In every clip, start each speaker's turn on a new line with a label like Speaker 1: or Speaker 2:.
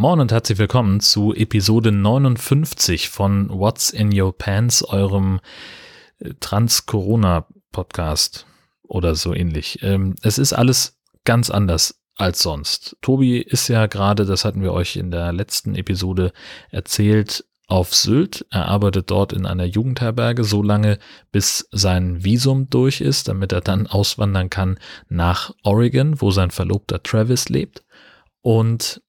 Speaker 1: Moin und herzlich willkommen zu Episode 59 von What's in Your Pants, eurem äh, Trans-Corona-Podcast oder so ähnlich. Ähm, es ist alles ganz anders als sonst. Tobi ist ja gerade, das hatten wir euch in der letzten Episode erzählt, auf Sylt. Er arbeitet dort in einer Jugendherberge so lange, bis sein Visum durch ist, damit er dann auswandern kann nach Oregon, wo sein Verlobter Travis lebt. Und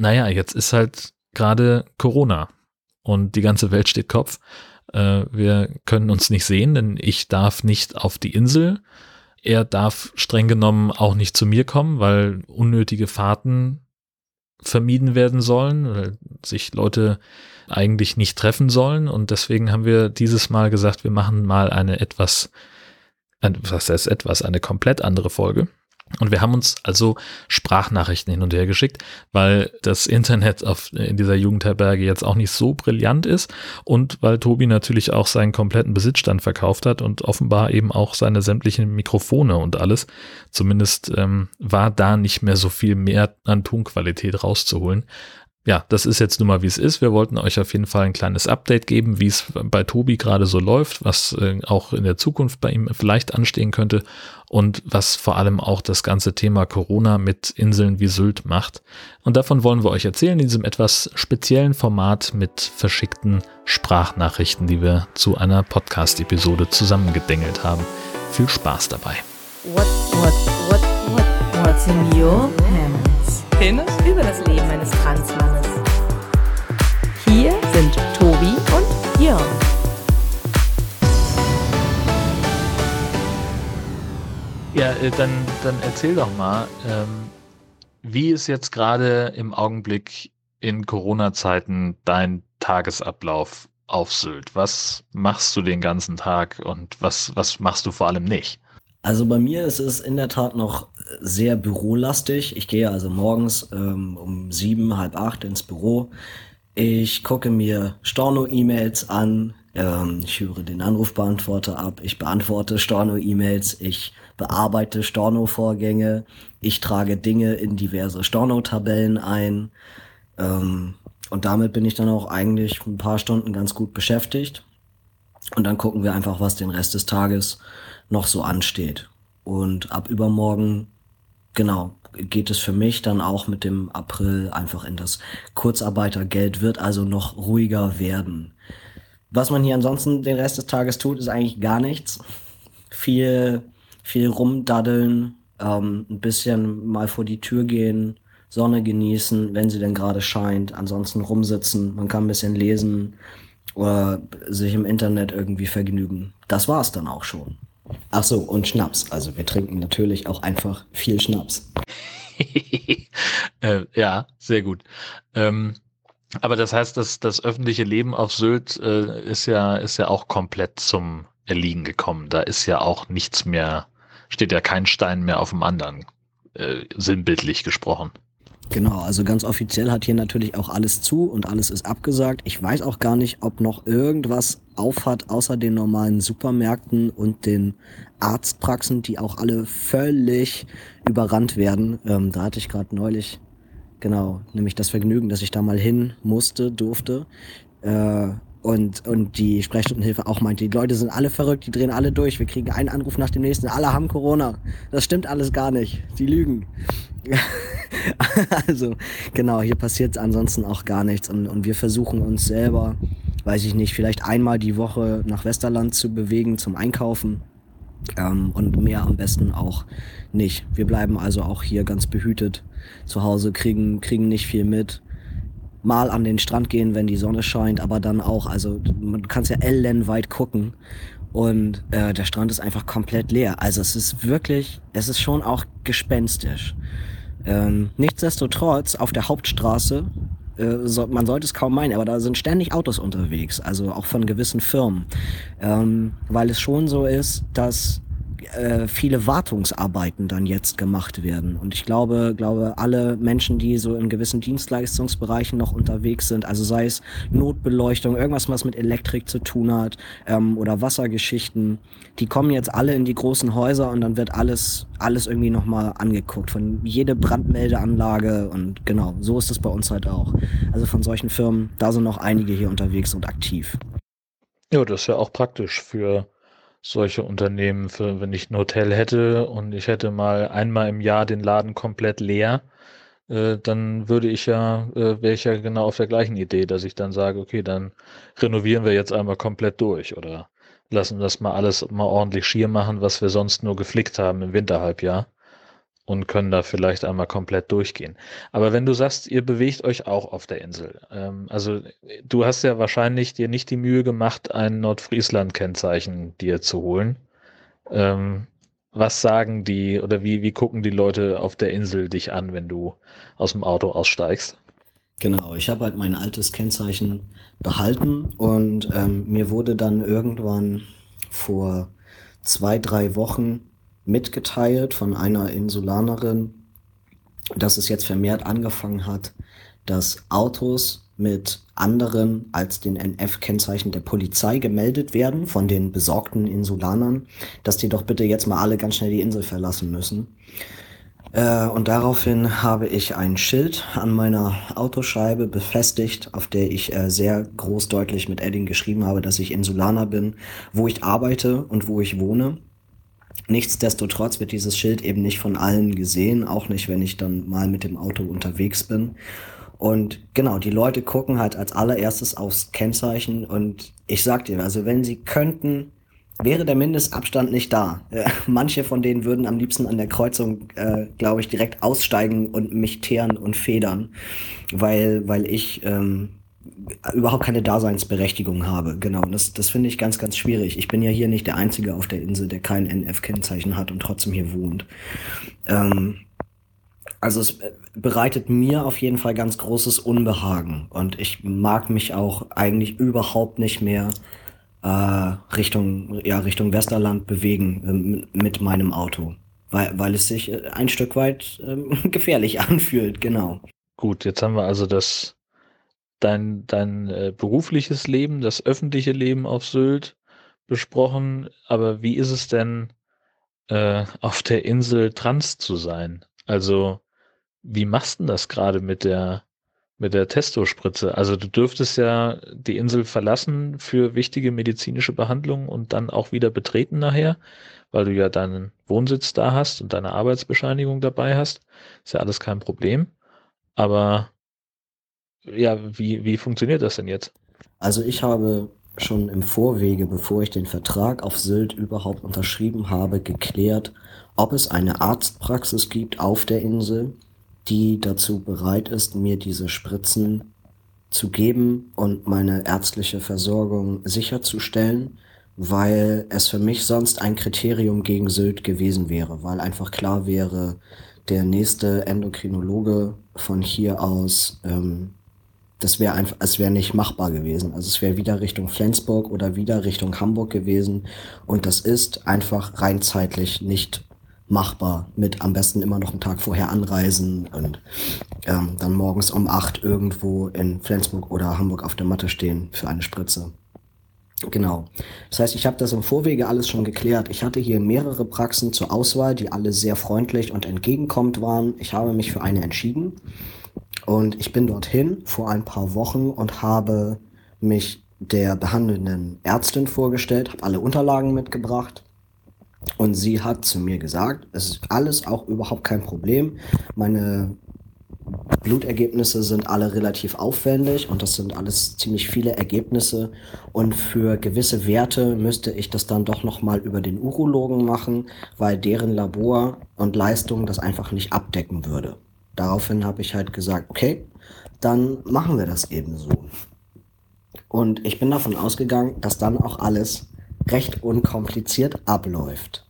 Speaker 1: naja, jetzt ist halt gerade Corona und die ganze Welt steht Kopf. Äh, wir können uns nicht sehen, denn ich darf nicht auf die Insel. Er darf streng genommen auch nicht zu mir kommen, weil unnötige Fahrten vermieden werden sollen, weil sich Leute eigentlich nicht treffen sollen. Und deswegen haben wir dieses Mal gesagt, wir machen mal eine etwas, was heißt etwas, eine komplett andere Folge. Und wir haben uns also Sprachnachrichten hin und her geschickt, weil das Internet auf, in dieser Jugendherberge jetzt auch nicht so brillant ist und weil Tobi natürlich auch seinen kompletten Besitzstand verkauft hat und offenbar eben auch seine sämtlichen Mikrofone und alles. Zumindest ähm, war da nicht mehr so viel mehr an Tonqualität rauszuholen ja, das ist jetzt nun mal, wie es ist. Wir wollten euch auf jeden Fall ein kleines Update geben, wie es bei Tobi gerade so läuft, was äh, auch in der Zukunft bei ihm vielleicht anstehen könnte und was vor allem auch das ganze Thema Corona mit Inseln wie Sylt macht. Und davon wollen wir euch erzählen in diesem etwas speziellen Format mit verschickten Sprachnachrichten, die wir zu einer Podcast-Episode zusammengedengelt haben. Viel Spaß dabei. What, what, what, what, what's in your pants? Penis? Über das Leben eines Transmannes. Hier sind Tobi und Jörn. Ja, äh, dann, dann erzähl doch mal, ähm, wie ist jetzt gerade im Augenblick in Corona-Zeiten dein Tagesablauf auf Sylt? Was machst du den ganzen Tag und was, was machst du vor allem nicht?
Speaker 2: Also bei mir ist es in der Tat noch sehr bürolastig. Ich gehe also morgens ähm, um sieben, halb acht ins Büro. Ich gucke mir Storno-E-Mails an. Ähm, ich höre den Anrufbeantworter ab. Ich beantworte Storno-E-Mails. Ich bearbeite Storno-Vorgänge. Ich trage Dinge in diverse Storno-Tabellen ein. Ähm, und damit bin ich dann auch eigentlich ein paar Stunden ganz gut beschäftigt. Und dann gucken wir einfach, was den Rest des Tages noch so ansteht. Und ab übermorgen, genau, geht es für mich dann auch mit dem April einfach in das Kurzarbeitergeld, wird also noch ruhiger werden. Was man hier ansonsten den Rest des Tages tut, ist eigentlich gar nichts. Viel, viel rumdaddeln, ähm, ein bisschen mal vor die Tür gehen, Sonne genießen, wenn sie denn gerade scheint, ansonsten rumsitzen, man kann ein bisschen lesen oder sich im Internet irgendwie vergnügen. Das war's dann auch schon. Ach so, und Schnaps. Also wir trinken natürlich auch einfach viel Schnaps.
Speaker 1: äh, ja, sehr gut. Ähm, aber das heißt, dass das öffentliche Leben auf Sylt äh, ist ja ist ja auch komplett zum Erliegen gekommen. Da ist ja auch nichts mehr, steht ja kein Stein mehr auf dem anderen, äh, sinnbildlich gesprochen.
Speaker 2: Genau, also ganz offiziell hat hier natürlich auch alles zu und alles ist abgesagt. Ich weiß auch gar nicht, ob noch irgendwas aufhat, außer den normalen Supermärkten und den Arztpraxen, die auch alle völlig überrannt werden. Ähm, da hatte ich gerade neulich, genau, nämlich das Vergnügen, dass ich da mal hin musste, durfte. Äh, und, und die Sprechstundenhilfe auch meinte, die Leute sind alle verrückt, die drehen alle durch, wir kriegen einen Anruf nach dem nächsten, alle haben Corona. Das stimmt alles gar nicht. Die lügen. also, genau, hier passiert ansonsten auch gar nichts. Und, und wir versuchen uns selber, weiß ich nicht, vielleicht einmal die Woche nach Westerland zu bewegen zum Einkaufen. Ähm, und mehr am besten auch nicht. Wir bleiben also auch hier ganz behütet zu Hause, kriegen, kriegen nicht viel mit mal an den Strand gehen, wenn die Sonne scheint, aber dann auch, also man kann ja ellenweit gucken und äh, der Strand ist einfach komplett leer. Also es ist wirklich, es ist schon auch gespenstisch. Ähm, nichtsdestotrotz auf der Hauptstraße, äh, so, man sollte es kaum meinen, aber da sind ständig Autos unterwegs, also auch von gewissen Firmen, ähm, weil es schon so ist, dass äh, viele Wartungsarbeiten dann jetzt gemacht werden. Und ich glaube, glaube, alle Menschen, die so in gewissen Dienstleistungsbereichen noch unterwegs sind, also sei es Notbeleuchtung, irgendwas, was mit Elektrik zu tun hat, ähm, oder Wassergeschichten, die kommen jetzt alle in die großen Häuser und dann wird alles, alles irgendwie nochmal angeguckt. Von jede Brandmeldeanlage und genau, so ist es bei uns halt auch. Also von solchen Firmen, da sind noch einige hier unterwegs und aktiv.
Speaker 1: Ja, das ist ja auch praktisch für solche Unternehmen, für, wenn ich ein Hotel hätte und ich hätte mal einmal im Jahr den Laden komplett leer, äh, dann würde ich ja, äh, wäre ich ja genau auf der gleichen Idee, dass ich dann sage, okay, dann renovieren wir jetzt einmal komplett durch oder lassen das mal alles mal ordentlich schier machen, was wir sonst nur geflickt haben im Winterhalbjahr und können da vielleicht einmal komplett durchgehen. Aber wenn du sagst, ihr bewegt euch auch auf der Insel, ähm, also du hast ja wahrscheinlich dir nicht die Mühe gemacht, ein Nordfriesland-Kennzeichen dir zu holen. Ähm, was sagen die oder wie, wie gucken die Leute auf der Insel dich an, wenn du aus dem Auto aussteigst?
Speaker 2: Genau, ich habe halt mein altes Kennzeichen behalten und ähm, mir wurde dann irgendwann vor zwei, drei Wochen mitgeteilt von einer Insulanerin, dass es jetzt vermehrt angefangen hat, dass Autos mit anderen als den NF-Kennzeichen der Polizei gemeldet werden von den besorgten Insulanern, dass die doch bitte jetzt mal alle ganz schnell die Insel verlassen müssen. Äh, und daraufhin habe ich ein Schild an meiner Autoscheibe befestigt, auf der ich äh, sehr groß deutlich mit Edding geschrieben habe, dass ich Insulaner bin, wo ich arbeite und wo ich wohne. Nichtsdestotrotz wird dieses Schild eben nicht von allen gesehen, auch nicht, wenn ich dann mal mit dem Auto unterwegs bin. Und genau, die Leute gucken halt als allererstes aufs Kennzeichen und ich sag dir, also wenn sie könnten, wäre der Mindestabstand nicht da. Äh, manche von denen würden am liebsten an der Kreuzung, äh, glaube ich, direkt aussteigen und mich teeren und federn, weil, weil ich ähm, überhaupt keine Daseinsberechtigung habe. Genau, das, das finde ich ganz, ganz schwierig. Ich bin ja hier nicht der Einzige auf der Insel, der kein NF-Kennzeichen hat und trotzdem hier wohnt. Ähm, also es bereitet mir auf jeden Fall ganz großes Unbehagen und ich mag mich auch eigentlich überhaupt nicht mehr äh, Richtung, ja, Richtung Westerland bewegen äh, mit meinem Auto, weil, weil es sich äh, ein Stück weit äh, gefährlich anfühlt, genau.
Speaker 1: Gut, jetzt haben wir also das dein, dein äh, berufliches Leben, das öffentliche Leben auf Sylt besprochen. Aber wie ist es denn, äh, auf der Insel trans zu sein? Also, wie machst du das gerade mit der, mit der Testospritze? Also, du dürftest ja die Insel verlassen für wichtige medizinische Behandlungen und dann auch wieder betreten nachher, weil du ja deinen Wohnsitz da hast und deine Arbeitsbescheinigung dabei hast. Ist ja alles kein Problem. Aber ja, wie, wie funktioniert das denn jetzt?
Speaker 2: Also ich habe schon im Vorwege, bevor ich den Vertrag auf Sylt überhaupt unterschrieben habe, geklärt, ob es eine Arztpraxis gibt auf der Insel, die dazu bereit ist, mir diese Spritzen zu geben und meine ärztliche Versorgung sicherzustellen, weil es für mich sonst ein Kriterium gegen Sylt gewesen wäre, weil einfach klar wäre, der nächste Endokrinologe von hier aus ähm, das wäre einfach, es wäre nicht machbar gewesen. Also es wäre wieder Richtung Flensburg oder wieder Richtung Hamburg gewesen. Und das ist einfach rein zeitlich nicht machbar mit am besten immer noch einen Tag vorher anreisen und ähm, dann morgens um acht irgendwo in Flensburg oder Hamburg auf der Matte stehen für eine Spritze. Genau. Das heißt, ich habe das im Vorwege alles schon geklärt. Ich hatte hier mehrere Praxen zur Auswahl, die alle sehr freundlich und entgegenkommend waren. Ich habe mich für eine entschieden. Und ich bin dorthin vor ein paar Wochen und habe mich der behandelnden Ärztin vorgestellt, habe alle Unterlagen mitgebracht und sie hat zu mir gesagt, es ist alles auch überhaupt kein Problem. Meine Blutergebnisse sind alle relativ aufwendig und das sind alles ziemlich viele Ergebnisse und für gewisse Werte müsste ich das dann doch noch mal über den Urologen machen, weil deren Labor und Leistung das einfach nicht abdecken würde. Daraufhin habe ich halt gesagt, okay, dann machen wir das eben so. Und ich bin davon ausgegangen, dass dann auch alles recht unkompliziert abläuft.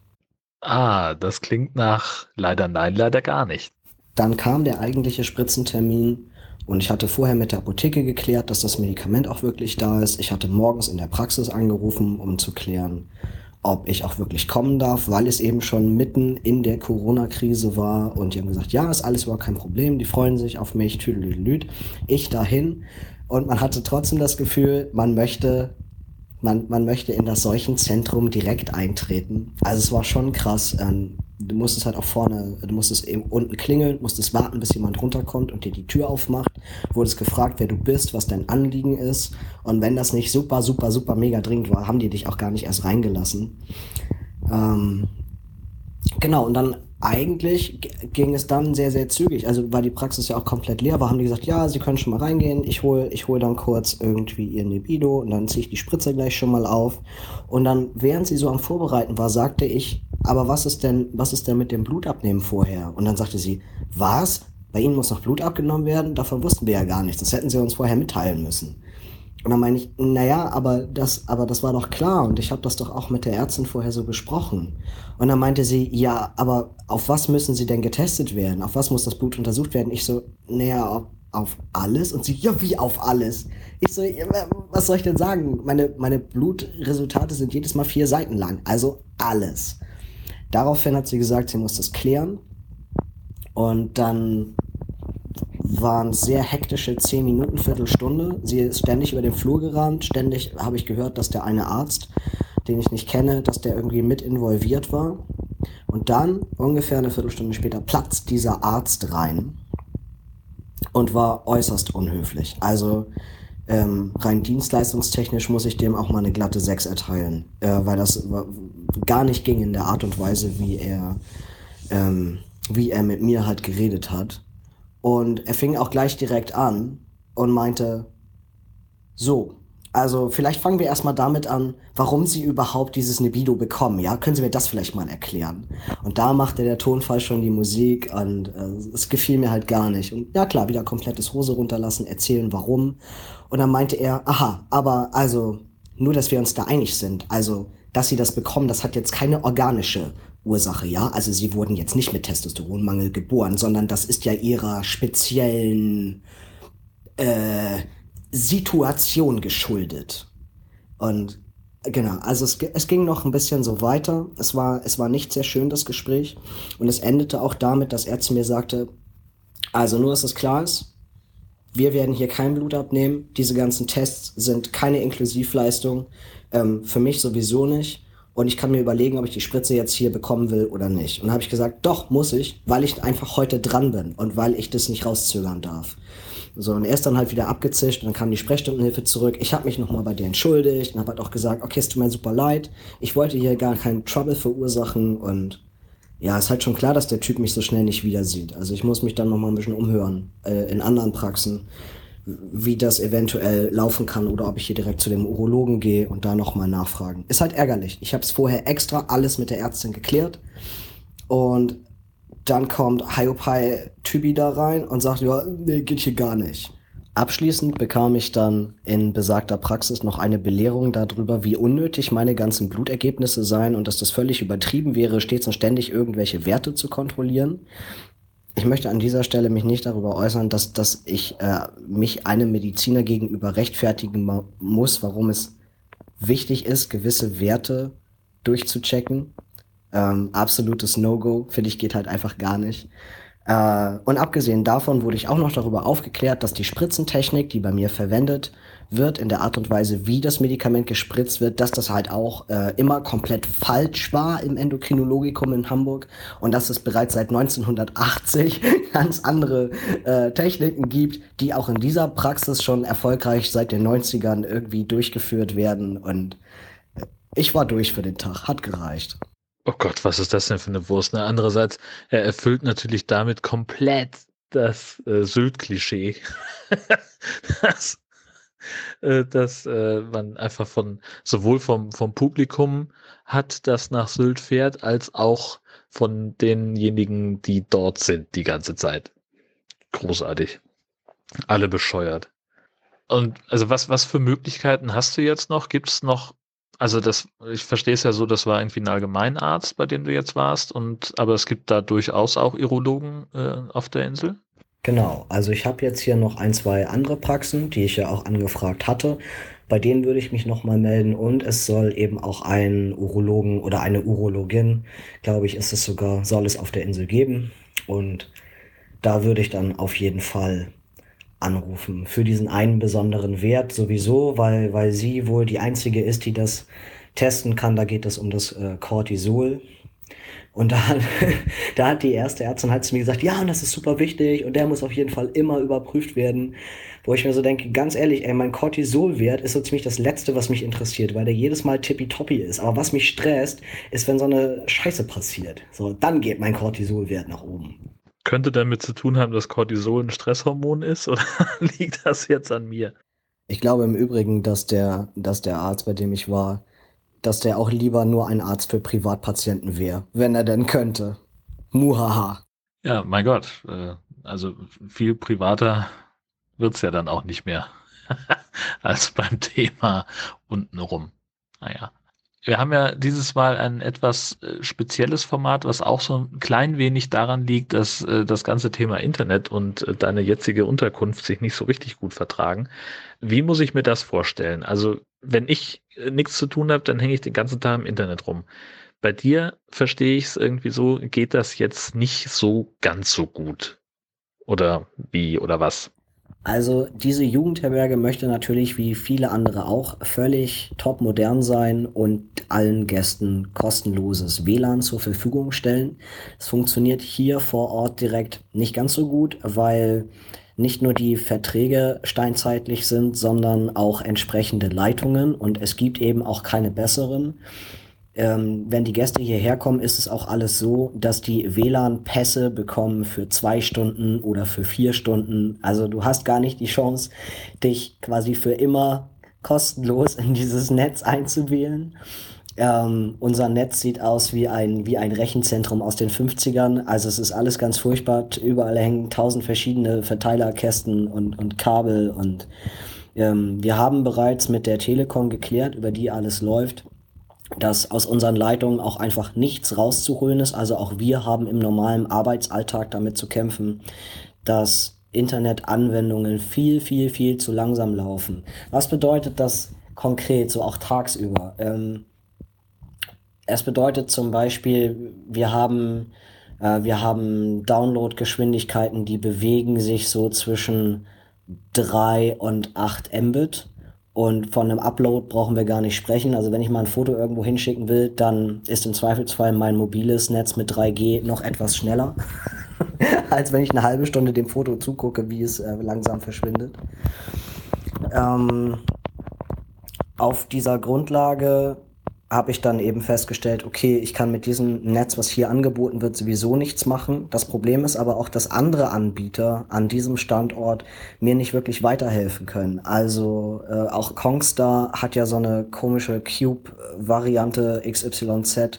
Speaker 1: Ah, das klingt nach leider nein, leider gar nicht.
Speaker 2: Dann kam der eigentliche Spritzentermin und ich hatte vorher mit der Apotheke geklärt, dass das Medikament auch wirklich da ist. Ich hatte morgens in der Praxis angerufen, um zu klären, ob ich auch wirklich kommen darf, weil es eben schon mitten in der Corona-Krise war. Und die haben gesagt, ja, ist alles überhaupt kein Problem, die freuen sich auf mich, tüdelüdelüd. Ich dahin. Und man hatte trotzdem das Gefühl, man möchte man, man möchte in das Seuchenzentrum direkt eintreten. Also es war schon krass. Ähm, du musstest halt auch vorne, du musstest eben unten klingeln, musstest warten, bis jemand runterkommt und dir die Tür aufmacht. Wurdest gefragt, wer du bist, was dein Anliegen ist. Und wenn das nicht super, super, super mega dringend war, haben die dich auch gar nicht erst reingelassen. Ähm, genau, und dann eigentlich ging es dann sehr, sehr zügig. Also weil die Praxis ja auch komplett leer war, haben die gesagt, ja, Sie können schon mal reingehen. Ich hole ich hol dann kurz irgendwie Ihr Nebido und dann ziehe ich die Spritze gleich schon mal auf. Und dann, während sie so am Vorbereiten war, sagte ich, aber was ist denn, was ist denn mit dem Blutabnehmen vorher? Und dann sagte sie, was? Bei Ihnen muss noch Blut abgenommen werden? Davon wussten wir ja gar nichts. Das hätten Sie uns vorher mitteilen müssen. Und dann meine ich, naja, aber das, aber das war doch klar und ich habe das doch auch mit der Ärztin vorher so besprochen. Und dann meinte sie, ja, aber auf was müssen sie denn getestet werden? Auf was muss das Blut untersucht werden? Ich so, naja, auf, auf alles? Und sie, ja, wie auf alles? Ich so, ja, was soll ich denn sagen? Meine, meine Blutresultate sind jedes Mal vier Seiten lang, also alles. Daraufhin hat sie gesagt, sie muss das klären. Und dann waren sehr hektische zehn Minuten, Viertelstunde. Sie ist ständig über den Flur gerannt. Ständig habe ich gehört, dass der eine Arzt, den ich nicht kenne, dass der irgendwie mit involviert war. Und dann, ungefähr eine Viertelstunde später, platzt dieser Arzt rein und war äußerst unhöflich. Also ähm, rein dienstleistungstechnisch muss ich dem auch mal eine glatte 6 erteilen, äh, weil das gar nicht ging in der Art und Weise, wie er, ähm, wie er mit mir halt geredet hat. Und er fing auch gleich direkt an und meinte, so, also vielleicht fangen wir erstmal damit an, warum Sie überhaupt dieses Nebido bekommen, ja? Können Sie mir das vielleicht mal erklären? Und da machte der Tonfall schon die Musik und äh, es gefiel mir halt gar nicht. Und ja klar, wieder komplettes Hose runterlassen, erzählen warum. Und dann meinte er, aha, aber also nur, dass wir uns da einig sind. Also, dass Sie das bekommen, das hat jetzt keine organische Ursache, ja. Also sie wurden jetzt nicht mit Testosteronmangel geboren, sondern das ist ja ihrer speziellen äh, Situation geschuldet. Und genau, also es, es ging noch ein bisschen so weiter. Es war, es war nicht sehr schön, das Gespräch. Und es endete auch damit, dass er zu mir sagte, also nur, dass es klar ist, wir werden hier kein Blut abnehmen. Diese ganzen Tests sind keine Inklusivleistung. Ähm, für mich sowieso nicht und ich kann mir überlegen, ob ich die Spritze jetzt hier bekommen will oder nicht. Und dann habe ich gesagt, doch, muss ich, weil ich einfach heute dran bin und weil ich das nicht rauszögern darf. So, und er ist dann halt wieder abgezischt und dann kam die Sprechstundenhilfe zurück. Ich habe mich nochmal bei dir entschuldigt und habe halt auch gesagt, okay, es tut mir super leid. Ich wollte hier gar keinen Trouble verursachen und ja, ist halt schon klar, dass der Typ mich so schnell nicht wieder sieht. Also ich muss mich dann nochmal ein bisschen umhören äh, in anderen Praxen wie das eventuell laufen kann oder ob ich hier direkt zu dem Urologen gehe und da nochmal nachfragen. Ist halt ärgerlich. Ich habe es vorher extra alles mit der Ärztin geklärt und dann kommt Hyopai Tybi da rein und sagt, ja, nee, geht hier gar nicht. Abschließend bekam ich dann in besagter Praxis noch eine Belehrung darüber, wie unnötig meine ganzen Blutergebnisse seien und dass das völlig übertrieben wäre, stets und ständig irgendwelche Werte zu kontrollieren ich möchte an dieser Stelle mich nicht darüber äußern, dass, dass ich äh, mich einem Mediziner gegenüber rechtfertigen muss, warum es wichtig ist, gewisse Werte durchzuchecken. Ähm, absolutes No-Go, finde ich, geht halt einfach gar nicht. Äh, und abgesehen davon wurde ich auch noch darüber aufgeklärt, dass die Spritzentechnik, die bei mir verwendet wird, in der Art und Weise, wie das Medikament gespritzt wird, dass das halt auch äh, immer komplett falsch war im Endokrinologikum in Hamburg und dass es bereits seit 1980 ganz andere äh, Techniken gibt, die auch in dieser Praxis schon erfolgreich seit den 90ern irgendwie durchgeführt werden und äh, ich war durch für den Tag, hat gereicht.
Speaker 1: Oh Gott, was ist das denn für eine Wurst? Ne? Andererseits, er erfüllt natürlich damit komplett das äh, Sylt-Klischee. das äh, dass äh, man einfach von sowohl vom, vom Publikum hat, das nach Sylt fährt, als auch von denjenigen, die dort sind die ganze Zeit. Großartig. Alle bescheuert. Und also was, was für Möglichkeiten hast du jetzt noch? Gibt es noch, also das, ich verstehe es ja so, das war irgendwie ein Allgemeinarzt, bei dem du jetzt warst, und aber es gibt da durchaus auch Irologen äh, auf der Insel?
Speaker 2: Genau, also ich habe jetzt hier noch ein, zwei andere Praxen, die ich ja auch angefragt hatte, Bei denen würde ich mich nochmal melden und es soll eben auch einen Urologen oder eine Urologin, glaube ich, ist es sogar, soll es auf der Insel geben. Und da würde ich dann auf jeden Fall anrufen. Für diesen einen besonderen Wert sowieso, weil, weil sie wohl die einzige ist, die das testen kann. Da geht es um das äh, Cortisol. Und da, da hat die erste Ärztin halt zu mir gesagt, ja, und das ist super wichtig und der muss auf jeden Fall immer überprüft werden. Wo ich mir so denke, ganz ehrlich, ey, mein Cortisolwert ist so ziemlich das Letzte, was mich interessiert, weil der jedes Mal tippitoppi ist. Aber was mich stresst, ist, wenn so eine Scheiße passiert. So, dann geht mein Cortisolwert nach oben.
Speaker 1: Könnte damit zu tun haben, dass Cortisol ein Stresshormon ist oder liegt das jetzt an mir?
Speaker 2: Ich glaube im Übrigen, dass der, dass der Arzt, bei dem ich war, dass der auch lieber nur ein Arzt für Privatpatienten wäre, wenn er denn könnte. Muhaha.
Speaker 1: Ja, mein Gott. Äh, also viel privater wird's ja dann auch nicht mehr als beim Thema untenrum. Naja. Wir haben ja dieses Mal ein etwas äh, spezielles Format, was auch so ein klein wenig daran liegt, dass äh, das ganze Thema Internet und äh, deine jetzige Unterkunft sich nicht so richtig gut vertragen. Wie muss ich mir das vorstellen? Also, wenn ich nichts zu tun habe, dann hänge ich den ganzen Tag im Internet rum. Bei dir verstehe ich es irgendwie so, geht das jetzt nicht so ganz so gut. Oder wie oder was?
Speaker 2: Also diese Jugendherberge möchte natürlich wie viele andere auch völlig top modern sein und allen Gästen kostenloses WLAN zur Verfügung stellen. Es funktioniert hier vor Ort direkt nicht ganz so gut, weil nicht nur die Verträge steinzeitlich sind, sondern auch entsprechende Leitungen und es gibt eben auch keine besseren ähm, wenn die Gäste hierher kommen, ist es auch alles so, dass die WLAN-Pässe bekommen für zwei Stunden oder für vier Stunden. Also du hast gar nicht die Chance, dich quasi für immer kostenlos in dieses Netz einzuwählen. Ähm, unser Netz sieht aus wie ein, wie ein Rechenzentrum aus den 50ern. Also es ist alles ganz furchtbar. Überall hängen tausend verschiedene Verteilerkästen und, und Kabel. Und ähm, wir haben bereits mit der Telekom geklärt, über die alles läuft dass aus unseren Leitungen auch einfach nichts rauszuholen ist. Also auch wir haben im normalen Arbeitsalltag damit zu kämpfen, dass Internetanwendungen viel, viel, viel zu langsam laufen. Was bedeutet das konkret, so auch tagsüber? Ähm, es bedeutet zum Beispiel, wir haben, äh, wir haben Downloadgeschwindigkeiten, die bewegen sich so zwischen 3 und 8 Mbit. Und von einem Upload brauchen wir gar nicht sprechen. Also wenn ich mal ein Foto irgendwo hinschicken will, dann ist im Zweifelsfall mein mobiles Netz mit 3G noch etwas schneller, als wenn ich eine halbe Stunde dem Foto zugucke, wie es äh, langsam verschwindet. Ähm, auf dieser Grundlage habe ich dann eben festgestellt, okay, ich kann mit diesem Netz, was hier angeboten wird, sowieso nichts machen. Das Problem ist aber auch, dass andere Anbieter an diesem Standort mir nicht wirklich weiterhelfen können. Also äh, auch Kongstar hat ja so eine komische Cube-Variante XYZ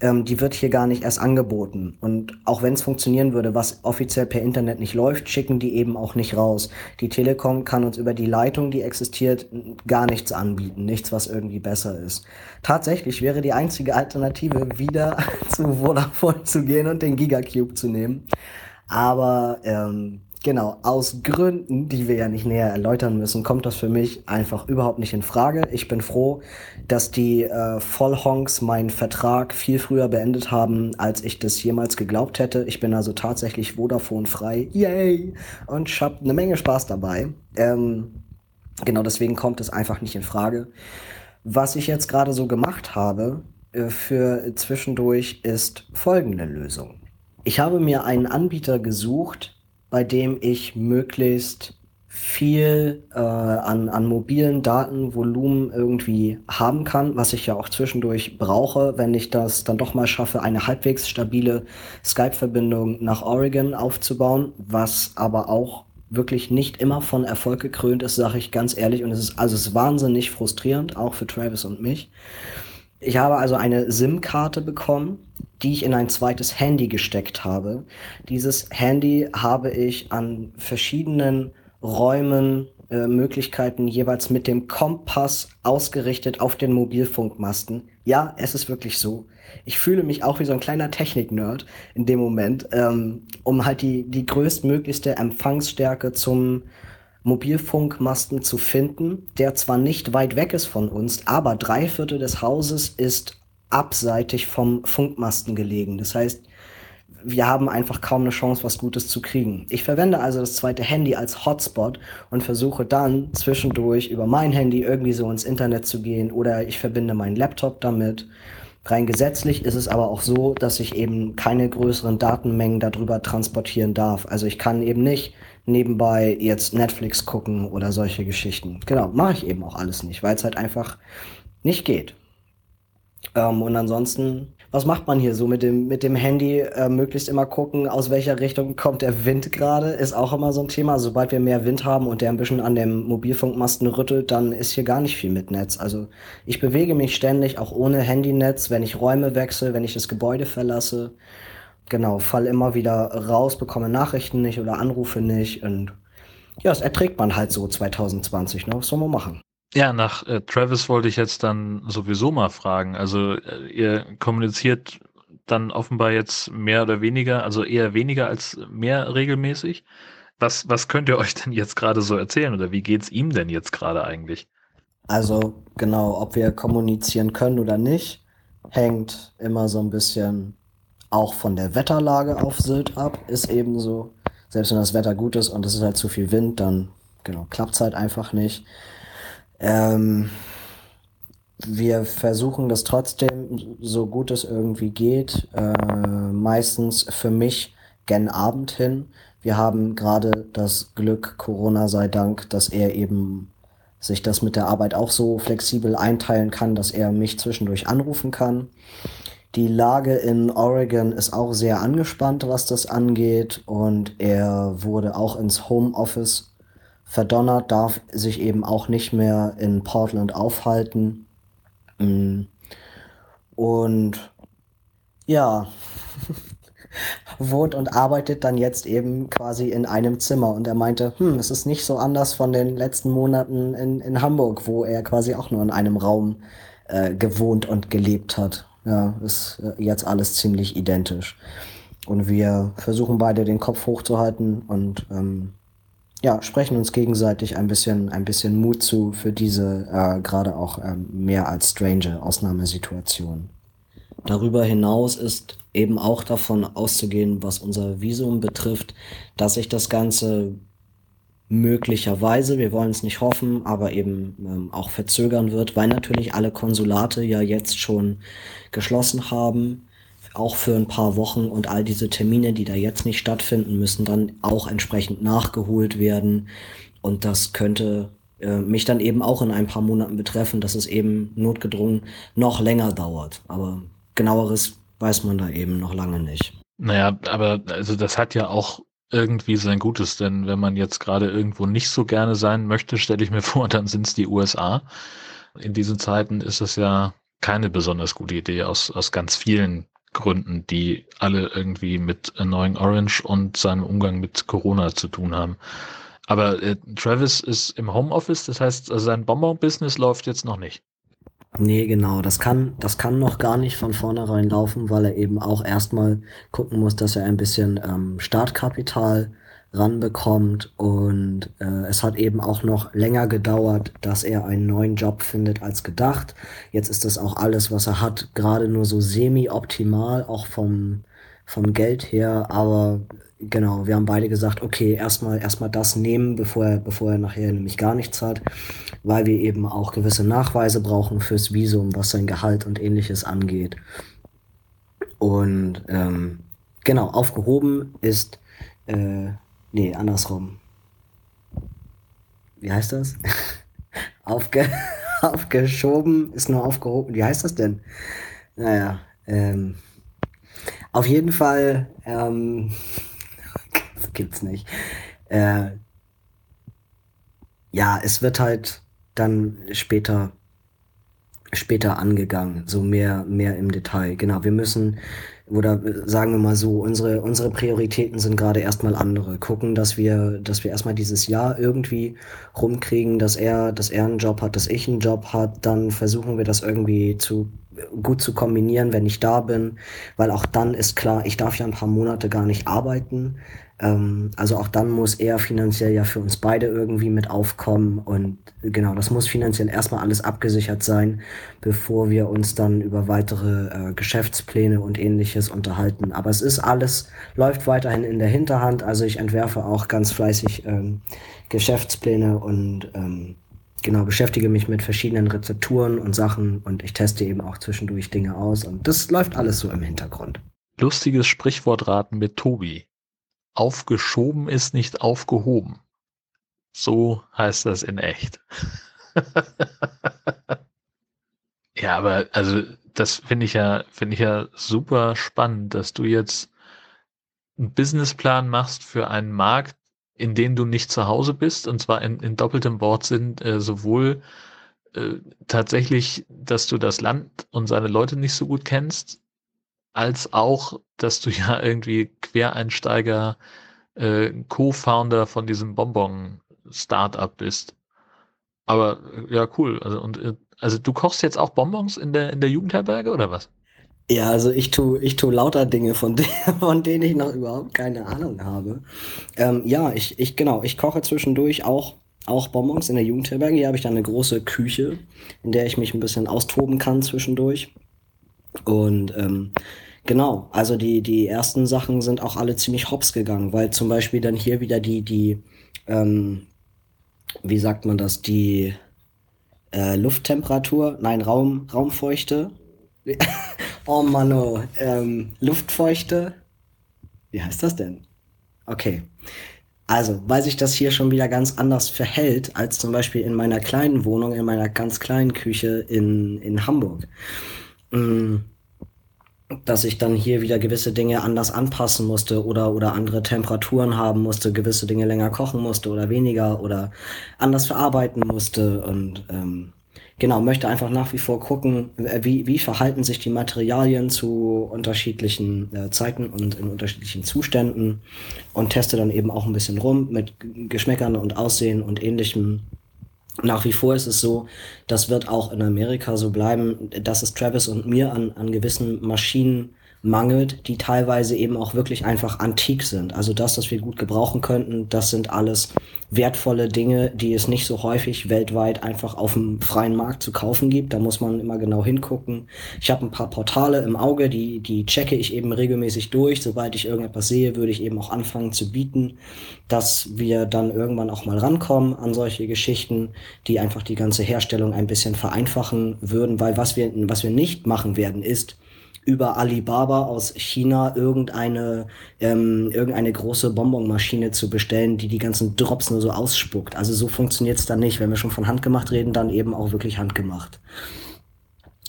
Speaker 2: ähm, die wird hier gar nicht erst angeboten. Und auch wenn es funktionieren würde, was offiziell per Internet nicht läuft, schicken die eben auch nicht raus. Die Telekom kann uns über die Leitung, die existiert, gar nichts anbieten, nichts, was irgendwie besser ist. Tatsächlich wäre die einzige Alternative, wieder zu Vodafone zu gehen und den Gigacube zu nehmen. Aber ähm, Genau, aus Gründen, die wir ja nicht näher erläutern müssen, kommt das für mich einfach überhaupt nicht in Frage. Ich bin froh, dass die äh, Vollhonks meinen Vertrag viel früher beendet haben, als ich das jemals geglaubt hätte. Ich bin also tatsächlich Vodafone frei. Yay! Und ich habe eine Menge Spaß dabei. Ähm, genau deswegen kommt es einfach nicht in Frage. Was ich jetzt gerade so gemacht habe äh, für zwischendurch ist folgende Lösung. Ich habe mir einen Anbieter gesucht, bei dem ich möglichst viel äh, an, an mobilen Datenvolumen irgendwie haben kann, was ich ja auch zwischendurch brauche, wenn ich das dann doch mal schaffe, eine halbwegs stabile Skype-Verbindung nach Oregon aufzubauen, was aber auch wirklich nicht immer von Erfolg gekrönt ist, sage ich ganz ehrlich. Und es ist also es ist wahnsinnig frustrierend, auch für Travis und mich. Ich habe also eine SIM-Karte bekommen, die ich in ein zweites Handy gesteckt habe. Dieses Handy habe ich an verschiedenen Räumen äh, Möglichkeiten jeweils mit dem Kompass ausgerichtet auf den Mobilfunkmasten. Ja, es ist wirklich so. Ich fühle mich auch wie so ein kleiner Technik-Nerd in dem Moment, ähm, um halt die, die größtmöglichste Empfangsstärke zum Mobilfunkmasten zu finden, der zwar nicht weit weg ist von uns, aber drei Viertel des Hauses ist abseitig vom Funkmasten gelegen. Das heißt, wir haben einfach kaum eine Chance, was Gutes zu kriegen. Ich verwende also das zweite Handy als Hotspot und versuche dann zwischendurch über mein Handy irgendwie so ins Internet zu gehen oder ich verbinde meinen Laptop damit. Rein gesetzlich ist es aber auch so, dass ich eben keine größeren Datenmengen darüber transportieren darf. Also ich kann eben nicht nebenbei jetzt Netflix gucken oder solche Geschichten. Genau, mache ich eben auch alles nicht, weil es halt einfach nicht geht. Ähm, und ansonsten was macht man hier so mit dem, mit dem Handy? Äh, möglichst immer gucken, aus welcher Richtung kommt der Wind gerade, ist auch immer so ein Thema. Sobald wir mehr Wind haben und der ein bisschen an dem Mobilfunkmasten rüttelt, dann ist hier gar nicht viel mit Netz. Also ich bewege mich ständig, auch ohne Handynetz, wenn ich Räume wechsle, wenn ich das Gebäude verlasse. Genau, fall immer wieder raus, bekomme Nachrichten nicht oder Anrufe nicht und ja, das erträgt man halt so 2020, ne? Was soll man machen?
Speaker 1: Ja, nach äh, Travis wollte ich jetzt dann sowieso mal fragen. Also äh, ihr kommuniziert dann offenbar jetzt mehr oder weniger, also eher weniger als mehr regelmäßig. Was, was könnt ihr euch denn jetzt gerade so erzählen oder wie geht's ihm denn jetzt gerade eigentlich?
Speaker 2: Also genau, ob wir kommunizieren können oder nicht, hängt immer so ein bisschen auch von der Wetterlage auf Sylt ab. Ist eben so, selbst wenn das Wetter gut ist und es ist halt zu viel Wind, dann genau klappt's halt einfach nicht. Ähm, wir versuchen das trotzdem, so gut es irgendwie geht, äh, meistens für mich gen Abend hin. Wir haben gerade das Glück, Corona sei Dank, dass er eben sich das mit der Arbeit auch so flexibel einteilen kann, dass er mich zwischendurch anrufen kann. Die Lage in Oregon ist auch sehr angespannt, was das angeht, und er wurde auch ins Homeoffice verdonnert, darf sich eben auch nicht mehr in Portland aufhalten. Mm. Und ja, wohnt und arbeitet dann jetzt eben quasi in einem Zimmer. Und er meinte, hm, es ist nicht so anders von den letzten Monaten in, in Hamburg, wo er quasi auch nur in einem Raum äh, gewohnt und gelebt hat. Ja, ist äh, jetzt alles ziemlich identisch. Und wir versuchen beide den Kopf hochzuhalten und ähm, ja, sprechen uns gegenseitig ein bisschen, ein bisschen Mut zu für diese äh, gerade auch ähm, mehr als strange Ausnahmesituation. Darüber hinaus ist eben auch davon auszugehen, was unser Visum betrifft, dass sich das Ganze möglicherweise, wir wollen es nicht hoffen, aber eben ähm, auch verzögern wird, weil natürlich alle Konsulate ja jetzt schon geschlossen haben auch für ein paar Wochen und all diese Termine, die da jetzt nicht stattfinden, müssen dann auch entsprechend nachgeholt werden. Und das könnte äh, mich dann eben auch in ein paar Monaten betreffen, dass es eben notgedrungen noch länger dauert. Aber genaueres weiß man da eben noch lange nicht.
Speaker 1: Naja, aber also das hat ja auch irgendwie sein Gutes, denn wenn man jetzt gerade irgendwo nicht so gerne sein möchte, stelle ich mir vor, dann sind es die USA. In diesen Zeiten ist es ja keine besonders gute Idee aus, aus ganz vielen Gründen, die alle irgendwie mit Annoying Orange und seinem Umgang mit Corona zu tun haben. Aber äh, Travis ist im Homeoffice, das heißt, also sein Bonbon-Business läuft jetzt noch nicht.
Speaker 2: Nee, genau. Das kann, das kann noch gar nicht von vornherein laufen, weil er eben auch erstmal gucken muss, dass er ein bisschen ähm, Startkapital ranbekommt. Und äh, es hat eben auch noch länger gedauert, dass er einen neuen Job findet als gedacht. Jetzt ist das auch alles, was er hat, gerade nur so semi-optimal, auch vom, vom Geld her. Aber genau, wir haben beide gesagt, okay, erstmal erstmal das nehmen, bevor er, bevor er nachher nämlich gar nichts hat, weil wir eben auch gewisse Nachweise brauchen fürs Visum, was sein Gehalt und ähnliches angeht. Und ähm, genau, aufgehoben ist äh, Nee, andersrum. Wie heißt das? Aufge aufgeschoben ist nur aufgehoben. Wie heißt das denn? Naja, ähm, auf jeden Fall, ähm, gibt's nicht. Äh, ja, es wird halt dann später später angegangen, so mehr mehr im Detail. Genau, wir müssen oder sagen wir mal so, unsere, unsere Prioritäten sind gerade erstmal andere. Gucken, dass wir, dass wir erstmal dieses Jahr irgendwie rumkriegen, dass er, dass er einen Job hat, dass ich einen Job hat, dann versuchen wir das irgendwie zu gut zu kombinieren, wenn ich da bin, weil auch dann ist klar, ich darf ja ein paar Monate gar nicht arbeiten. Ähm, also auch dann muss er finanziell ja für uns beide irgendwie mit aufkommen und genau, das muss finanziell erstmal alles abgesichert sein, bevor wir uns dann über weitere äh, Geschäftspläne und ähnliches unterhalten. Aber es ist alles, läuft weiterhin in der Hinterhand, also ich entwerfe auch ganz fleißig ähm, Geschäftspläne und ähm, genau, beschäftige mich mit verschiedenen Rezepturen und Sachen und ich teste eben auch zwischendurch Dinge aus und das läuft alles so im Hintergrund.
Speaker 1: Lustiges Sprichwortraten mit Tobi. Aufgeschoben ist nicht aufgehoben. So heißt das in echt. ja, aber also das finde ich ja, finde ich ja super spannend, dass du jetzt einen Businessplan machst für einen Markt, in dem du nicht zu Hause bist, und zwar in, in doppeltem Wortsinn, äh, sowohl äh, tatsächlich, dass du das Land und seine Leute nicht so gut kennst, als auch, dass du ja irgendwie Quereinsteiger, äh, Co-Founder von diesem Bonbon-Startup bist. Aber ja, cool. Also, und, äh, also du kochst jetzt auch Bonbons in der, in der Jugendherberge oder was?
Speaker 2: Ja, also ich tue ich tu lauter Dinge, von, de von denen ich noch überhaupt keine Ahnung habe. Ähm, ja, ich, ich genau, ich koche zwischendurch auch, auch Bonbons in der Jugendherberge. Hier habe ich dann eine große Küche, in der ich mich ein bisschen austoben kann zwischendurch. Und ähm, genau, also die, die ersten Sachen sind auch alle ziemlich hops gegangen, weil zum Beispiel dann hier wieder die, die, ähm, wie sagt man das, die äh, Lufttemperatur, nein, Raum, Raumfeuchte oh Mann, oh. Ähm, Luftfeuchte. Wie heißt das denn? Okay. Also, weil sich das hier schon wieder ganz anders verhält, als zum Beispiel in meiner kleinen Wohnung, in meiner ganz kleinen Küche in, in Hamburg. Mm, dass ich dann hier wieder gewisse Dinge anders anpassen musste oder, oder andere Temperaturen haben musste, gewisse Dinge länger kochen musste oder weniger oder anders verarbeiten musste und ähm, genau, möchte einfach nach wie vor gucken, äh, wie, wie verhalten sich die Materialien zu unterschiedlichen äh, Zeiten und in unterschiedlichen Zuständen und teste dann eben auch ein bisschen rum mit Geschmäckern und Aussehen und ähnlichem. Nach wie vor ist es so, das wird auch in Amerika so bleiben, dass es Travis und mir an, an gewissen Maschinen mangelt, die teilweise eben auch wirklich einfach antik sind. Also das, was wir gut gebrauchen könnten, das sind alles wertvolle Dinge, die es nicht so häufig weltweit einfach auf dem freien Markt zu kaufen gibt. Da muss man immer genau hingucken. Ich habe ein paar Portale im Auge, die, die checke ich eben regelmäßig durch. Sobald ich irgendetwas sehe, würde ich eben auch anfangen zu bieten, dass wir dann irgendwann auch mal rankommen an solche Geschichten, die einfach die ganze Herstellung ein bisschen vereinfachen würden, weil was wir, was wir nicht machen werden, ist, über Alibaba aus China irgendeine, ähm, irgendeine große Bonbonmaschine zu bestellen, die die ganzen Drops nur so ausspuckt. Also so funktioniert es dann nicht. Wenn wir schon von handgemacht reden, dann eben auch wirklich handgemacht.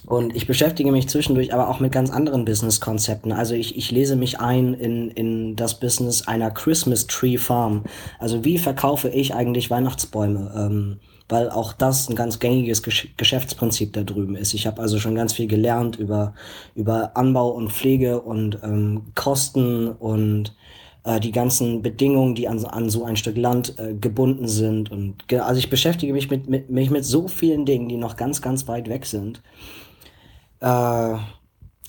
Speaker 2: Und ich beschäftige mich zwischendurch aber auch mit ganz anderen Business-Konzepten. Also ich, ich lese mich ein in, in das Business einer Christmas Tree Farm. Also wie verkaufe ich eigentlich Weihnachtsbäume? Ähm, weil auch das ein ganz gängiges Geschäftsprinzip da drüben ist. Ich habe also schon ganz viel gelernt über, über Anbau und Pflege und ähm, Kosten und äh, die ganzen Bedingungen, die an, an so ein Stück Land äh, gebunden sind. Und also ich beschäftige mich mit, mit, mich mit so vielen Dingen, die noch ganz, ganz weit weg sind. Äh,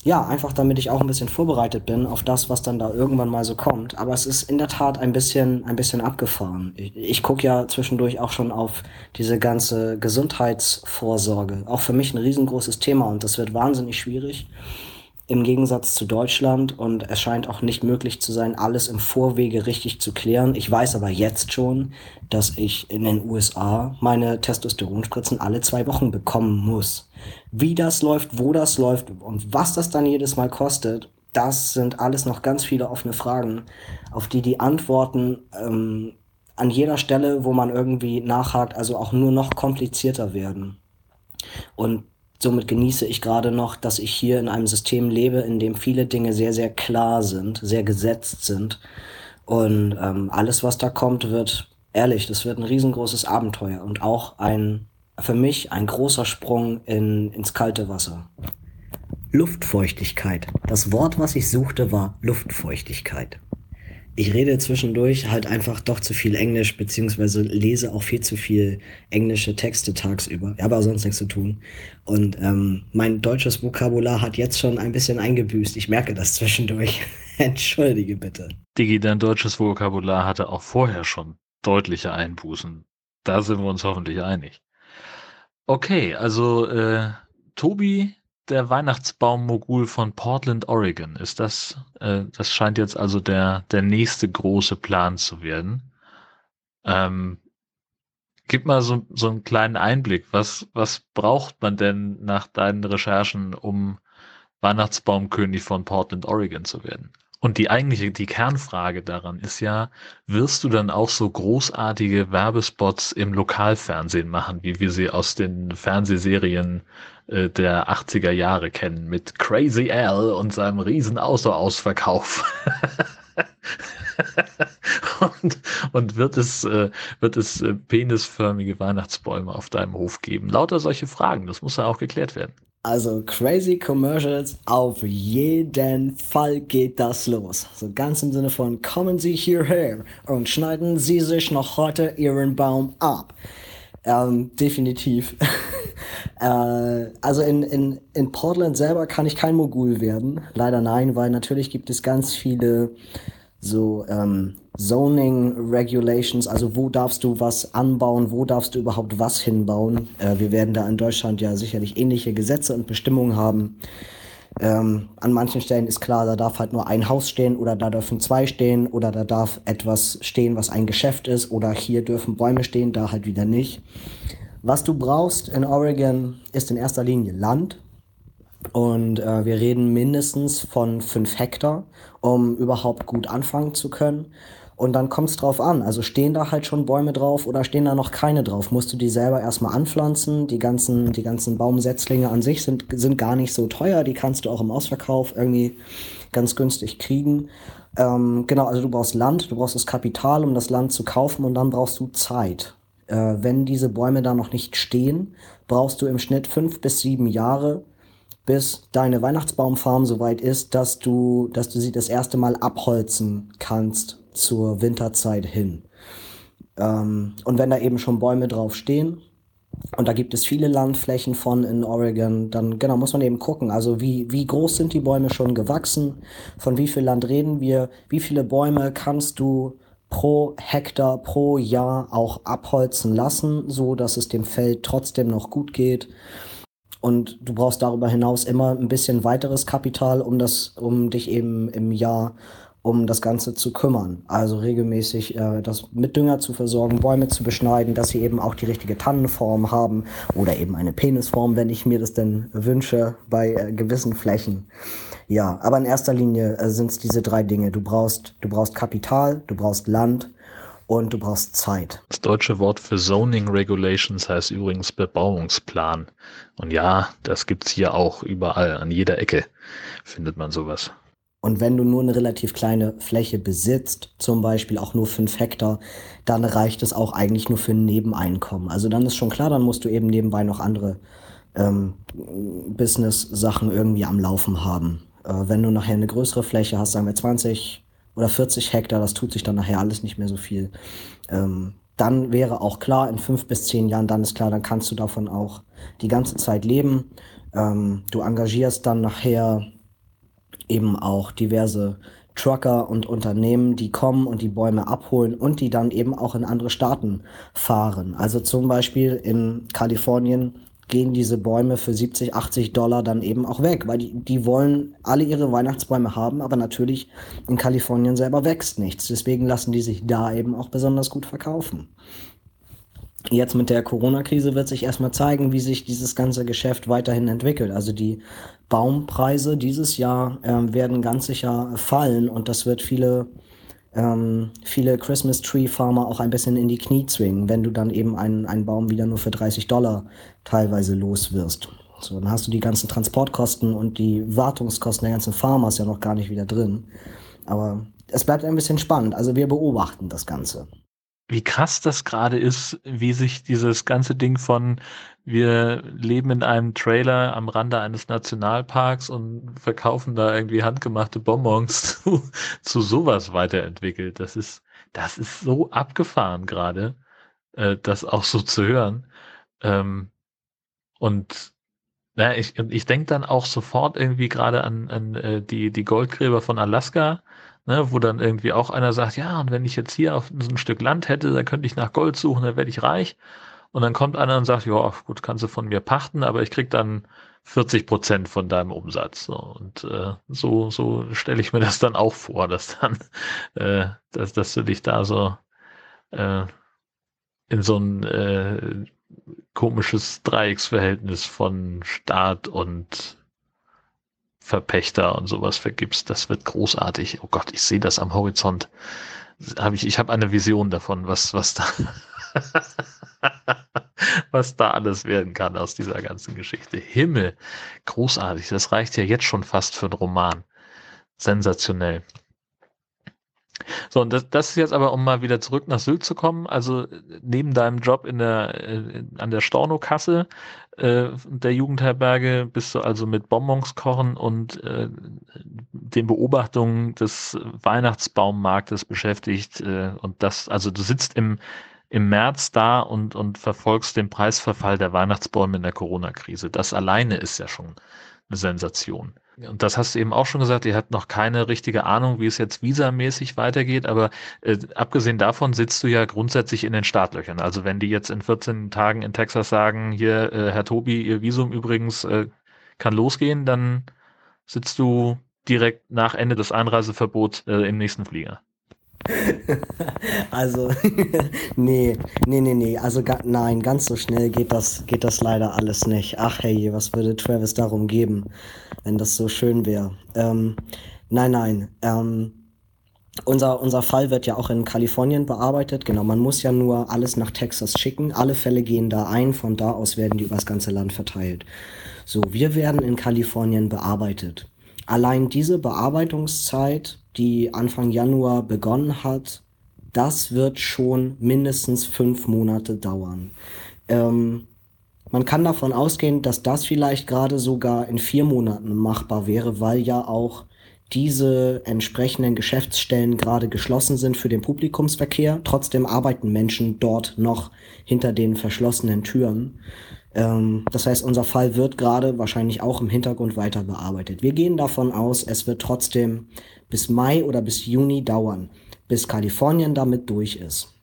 Speaker 2: ja, einfach damit ich auch ein bisschen vorbereitet bin auf das, was dann da irgendwann mal so kommt. Aber es ist in der Tat ein bisschen, ein bisschen abgefahren. Ich, ich gucke ja zwischendurch auch schon auf diese ganze Gesundheitsvorsorge. Auch für mich ein riesengroßes Thema und das wird wahnsinnig schwierig im Gegensatz zu Deutschland und es scheint auch nicht möglich zu sein, alles im Vorwege richtig zu klären. Ich weiß aber jetzt schon, dass ich in den USA meine Testosteronspritzen alle zwei Wochen bekommen muss. Wie das läuft, wo das läuft und was das dann jedes Mal kostet, das sind alles noch ganz viele offene Fragen, auf die die Antworten ähm, an jeder Stelle, wo man irgendwie nachhakt, also auch nur noch komplizierter werden. Und somit genieße ich gerade noch, dass ich hier in einem System lebe, in dem viele Dinge sehr, sehr klar sind, sehr gesetzt sind. Und ähm, alles, was da kommt, wird, ehrlich, das wird ein riesengroßes Abenteuer und auch ein, für mich ein großer Sprung in, ins kalte Wasser. Luftfeuchtigkeit. Das Wort, was ich suchte, war Luftfeuchtigkeit. ich rede zwischendurch halt einfach doch zu viel Englisch, beziehungsweise lese auch viel zu viel englische Texte tagsüber. Ich habe aber sonst nichts zu tun. Und ähm, mein deutsches Vokabular hat jetzt schon ein bisschen eingebüßt. Ich merke das zwischendurch. Entschuldige bitte.
Speaker 1: Digi, dein deutsches Vokabular hatte auch vorher schon deutliche Einbußen. Da sind wir uns hoffentlich einig. Okay, also äh, Tobi der Weihnachtsbaum-Mogul von Portland, Oregon. Ist das, äh, das scheint jetzt also der, der nächste große Plan zu werden. Ähm, gib mal so, so einen kleinen Einblick. Was, was braucht man denn nach deinen Recherchen, um Weihnachtsbaumkönig von Portland, Oregon zu werden? Und die eigentliche, die Kernfrage daran ist ja, wirst du dann auch so großartige Werbespots im Lokalfernsehen machen, wie wir sie aus den Fernsehserien äh, der 80er Jahre kennen, mit Crazy Al und seinem riesen Autoausverkauf. und, und wird es, äh, wird es äh, penisförmige Weihnachtsbäume auf deinem Hof geben? Lauter solche Fragen, das muss ja auch geklärt werden.
Speaker 2: Also crazy Commercials, auf jeden Fall geht das los. So ganz im Sinne von kommen Sie hierher und schneiden Sie sich noch heute Ihren Baum ab. Ähm, definitiv. äh, also in, in, in Portland selber kann ich kein Mogul werden. Leider nein, weil natürlich gibt es ganz viele so ähm, Zoning Regulations, also wo darfst du was anbauen, wo darfst du überhaupt was hinbauen. Äh, wir werden da in Deutschland ja sicherlich ähnliche Gesetze und Bestimmungen haben. Ähm, an manchen Stellen ist klar, da darf halt nur ein Haus stehen oder da dürfen zwei stehen oder da darf etwas stehen, was ein Geschäft ist oder hier dürfen Bäume stehen, da halt wieder nicht. Was du brauchst in Oregon ist in erster Linie Land. Und äh, wir reden mindestens von fünf Hektar, um überhaupt gut anfangen zu können. Und dann kommt es drauf an. Also stehen da halt schon Bäume drauf oder stehen da noch keine drauf? Musst du die selber erstmal anpflanzen? Die ganzen, die ganzen Baumsetzlinge an sich sind, sind gar nicht so teuer. Die kannst du auch im Ausverkauf irgendwie ganz günstig kriegen. Ähm, genau, also du brauchst Land, du brauchst das Kapital, um das Land zu kaufen und dann brauchst du Zeit. Äh, wenn diese Bäume da noch nicht stehen, brauchst du im Schnitt fünf bis sieben Jahre, bis deine Weihnachtsbaumfarm soweit ist, dass du, dass du sie das erste Mal abholzen kannst zur Winterzeit hin. Ähm, und wenn da eben schon Bäume drauf stehen, und da gibt es viele Landflächen von in Oregon, dann genau muss man eben gucken, also wie, wie groß sind die Bäume schon gewachsen, von wie viel Land reden wir, wie viele Bäume kannst du pro Hektar pro Jahr auch abholzen lassen, so dass es dem Feld trotzdem noch gut geht. Und du brauchst darüber hinaus immer ein bisschen weiteres Kapital, um das, um dich eben im Jahr um das Ganze zu kümmern. Also regelmäßig äh, das mit Dünger zu versorgen, Bäume zu beschneiden, dass sie eben auch die richtige Tannenform haben oder eben eine Penisform, wenn ich mir das denn wünsche bei äh, gewissen Flächen. Ja, aber in erster Linie äh, sind es diese drei Dinge. Du brauchst, du brauchst Kapital, du brauchst Land und du brauchst Zeit.
Speaker 1: Das deutsche Wort für Zoning Regulations heißt übrigens Bebauungsplan. Und ja, das gibt's hier auch überall, an jeder Ecke findet man sowas.
Speaker 2: Und wenn du nur eine relativ kleine Fläche besitzt, zum Beispiel auch nur fünf Hektar, dann reicht es auch eigentlich nur für ein Nebeneinkommen. Also dann ist schon klar, dann musst du eben nebenbei noch andere ähm, Business-Sachen irgendwie am Laufen haben. Äh, wenn du nachher eine größere Fläche hast, sagen wir 20 oder 40 Hektar, das tut sich dann nachher alles nicht mehr so viel. Ähm, dann wäre auch klar, in fünf bis zehn Jahren, dann ist klar, dann kannst du davon auch die ganze Zeit leben. Ähm, du engagierst dann nachher eben auch diverse Trucker und Unternehmen, die kommen und die Bäume abholen und die dann eben auch in andere Staaten fahren. Also zum Beispiel in Kalifornien gehen diese Bäume für 70, 80 Dollar dann eben auch weg, weil die, die wollen alle ihre Weihnachtsbäume haben, aber natürlich in Kalifornien selber wächst nichts. Deswegen lassen die sich da eben auch besonders gut verkaufen. Jetzt mit der Corona-Krise wird sich erstmal zeigen, wie sich dieses ganze Geschäft weiterhin entwickelt. Also die Baumpreise dieses Jahr ähm, werden ganz sicher fallen und das wird viele, ähm, viele Christmas Tree Farmer auch ein bisschen in die Knie zwingen, wenn du dann eben einen, einen Baum wieder nur für 30 Dollar teilweise los wirst. So, dann hast du die ganzen Transportkosten und die Wartungskosten der ganzen Farmers ja noch gar nicht wieder drin. Aber es bleibt ein bisschen spannend. Also wir beobachten das Ganze.
Speaker 1: wie krass das gerade ist, wie sich dieses ganze Ding von wir leben in einem Trailer am Rande eines Nationalparks und verkaufen da irgendwie handgemachte Bonbons zu, zu sowas weiterentwickelt. Das ist, das ist so abgefahren gerade, äh, das auch so zu hören. Ähm, und ja, ich, ich denke dann auch sofort irgendwie gerade an, an äh, die, die Goldgräber von Alaska, ne, wo dann irgendwie auch einer sagt, ja, und wenn ich jetzt hier auf so ein Stück Land hätte, dann könnte ich nach Gold suchen, dann werde ich reich. Und dann kommt einer und sagt, ja, gut, kannst du von mir pachten, aber ich krieg dann 40 Prozent von deinem Umsatz. So, und äh, so, so stelle ich mir das dann auch vor, dass dann, äh, dass, dass du dich da so äh, in so ein äh, komisches Dreiecksverhältnis von Staat und Verpächter und sowas vergibst. Das wird großartig. Oh Gott, ich sehe das am Horizont. Hab ich ich habe eine Vision davon, was, was da, was da alles werden kann aus dieser ganzen Geschichte. Himmel, großartig. Das reicht ja jetzt schon fast für einen Roman. Sensationell. So, und das, das ist jetzt aber, um mal wieder zurück nach Sylt zu kommen, also neben deinem Job in der, äh, an der Storno-Kasse äh, der Jugendherberge bist du also mit Bonbons kochen und äh, den Beobachtungen des Weihnachtsbaummarktes beschäftigt äh, und das, also du sitzt im im März da und, und verfolgst den Preisverfall der Weihnachtsbäume in der Corona-Krise. Das alleine ist ja schon eine Sensation. Und das hast du eben auch schon gesagt, ihr habt noch keine richtige Ahnung, wie es jetzt visamäßig weitergeht, aber äh, abgesehen davon sitzt du ja grundsätzlich in den Startlöchern. Also wenn die jetzt in 14 Tagen in Texas sagen, hier, äh, Herr Tobi, Ihr Visum übrigens äh, kann losgehen, dann sitzt du direkt nach Ende des Einreiseverbots äh, im nächsten Flieger.
Speaker 2: Also, nee, nee, nee, nee. Also, ga, nein, ganz so schnell geht das, geht das leider alles nicht. Ach hey, was würde Travis darum geben, wenn das so schön wäre? Ähm, nein, nein. Ähm, unser, unser Fall wird ja auch in Kalifornien bearbeitet. Genau, man muss ja nur alles nach Texas schicken. Alle Fälle gehen da ein. Von da aus werden die übers ganze Land verteilt. So, wir werden in Kalifornien bearbeitet. Allein diese Bearbeitungszeit die Anfang Januar begonnen hat, das wird schon mindestens fünf Monate dauern. Ähm, man kann davon ausgehen, dass das vielleicht gerade sogar in vier Monaten machbar wäre, weil ja auch diese entsprechenden Geschäftsstellen gerade geschlossen sind für den Publikumsverkehr. Trotzdem arbeiten Menschen dort noch hinter den verschlossenen Türen. Ähm, das heißt, unser Fall wird gerade wahrscheinlich auch im Hintergrund weiter bearbeitet. Wir gehen davon aus, es wird trotzdem bis Mai oder bis Juni dauern, bis Kalifornien damit durch ist.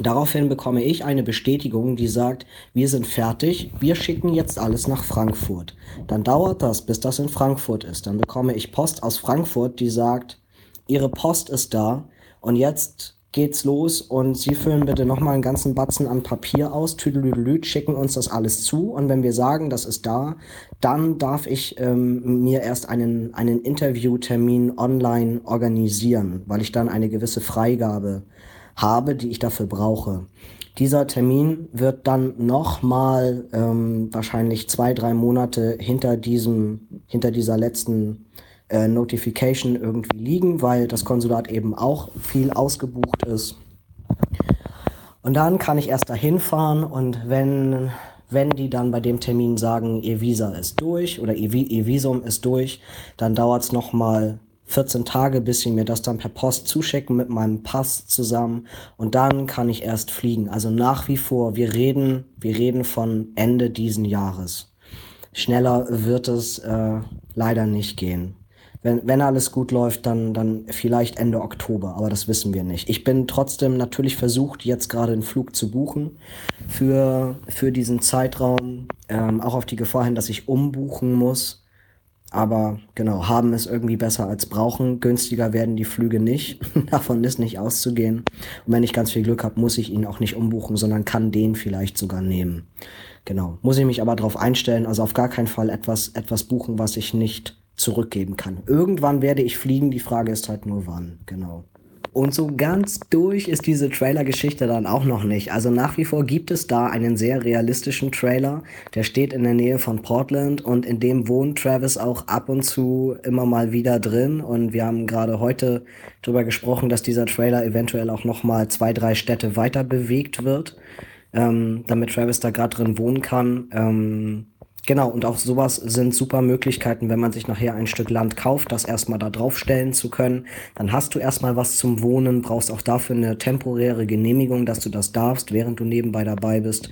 Speaker 2: Daraufhin bekomme ich eine Bestätigung, die sagt, wir sind fertig, wir schicken jetzt alles nach Frankfurt. Dann dauert das, bis das in Frankfurt ist. Dann bekomme ich Post aus Frankfurt, die sagt, Ihre Post ist da und jetzt geht's los und Sie füllen bitte nochmal einen ganzen Batzen an Papier aus, tüdelüdelüt, schicken uns das alles zu und wenn wir sagen, das ist da, dann darf ich ähm, mir erst einen, einen Interviewtermin online organisieren, weil ich dann eine gewisse Freigabe habe, die ich dafür brauche. Dieser Termin wird dann nochmal ähm, wahrscheinlich zwei, drei Monate hinter diesem, hinter dieser letzten äh, Notification irgendwie liegen, weil das Konsulat eben auch viel ausgebucht ist. Und dann kann ich erst dahin fahren und wenn, wenn die dann bei dem Termin sagen, ihr Visa ist durch oder ihr, ihr Visum ist durch, dann dauert es nochmal 14 Tage, bis sie mir das dann per Post zuschicken mit meinem Pass zusammen und dann kann ich erst fliegen. Also nach wie vor, wir reden, wir reden von Ende diesen Jahres. Schneller wird es äh, leider nicht gehen wenn, wenn alles gut läuft, dann, dann vielleicht Ende Oktober, aber das wissen wir nicht. Ich bin trotzdem natürlich versucht, jetzt gerade einen Flug zu buchen für, für diesen Zeitraum, ähm, auch auf die Gefahr hin, dass ich umbuchen muss. Aber genau, haben ist irgendwie besser als brauchen. Günstiger werden die Flüge nicht. Davon ist nicht auszugehen. Und wenn ich ganz viel Glück habe, muss ich ihn auch nicht umbuchen, sondern kann den vielleicht sogar nehmen. Genau. Muss ich mich aber darauf einstellen, also auf gar keinen Fall etwas, etwas buchen, was ich nicht zurückgeben kann. Irgendwann werde ich fliegen, die Frage ist halt nur wann, genau. Und so ganz durch ist diese Trailer-Geschichte dann auch noch nicht. Also nach wie vor gibt es da einen sehr realistischen Trailer. Der steht in der Nähe von Portland und in dem wohnt Travis auch ab und zu immer mal wieder drin. Und wir haben gerade heute darüber gesprochen, dass dieser Trailer eventuell auch noch mal zwei, drei Städte weiter bewegt wird, ähm, damit Travis da gerade drin wohnen kann. Ähm, Genau, und auch sowas sind super Möglichkeiten, wenn man sich nachher ein Stück Land kauft, das erstmal da draufstellen zu können. Dann hast du erstmal was zum Wohnen, brauchst auch dafür eine temporäre Genehmigung, dass du das darfst, während du nebenbei dabei bist,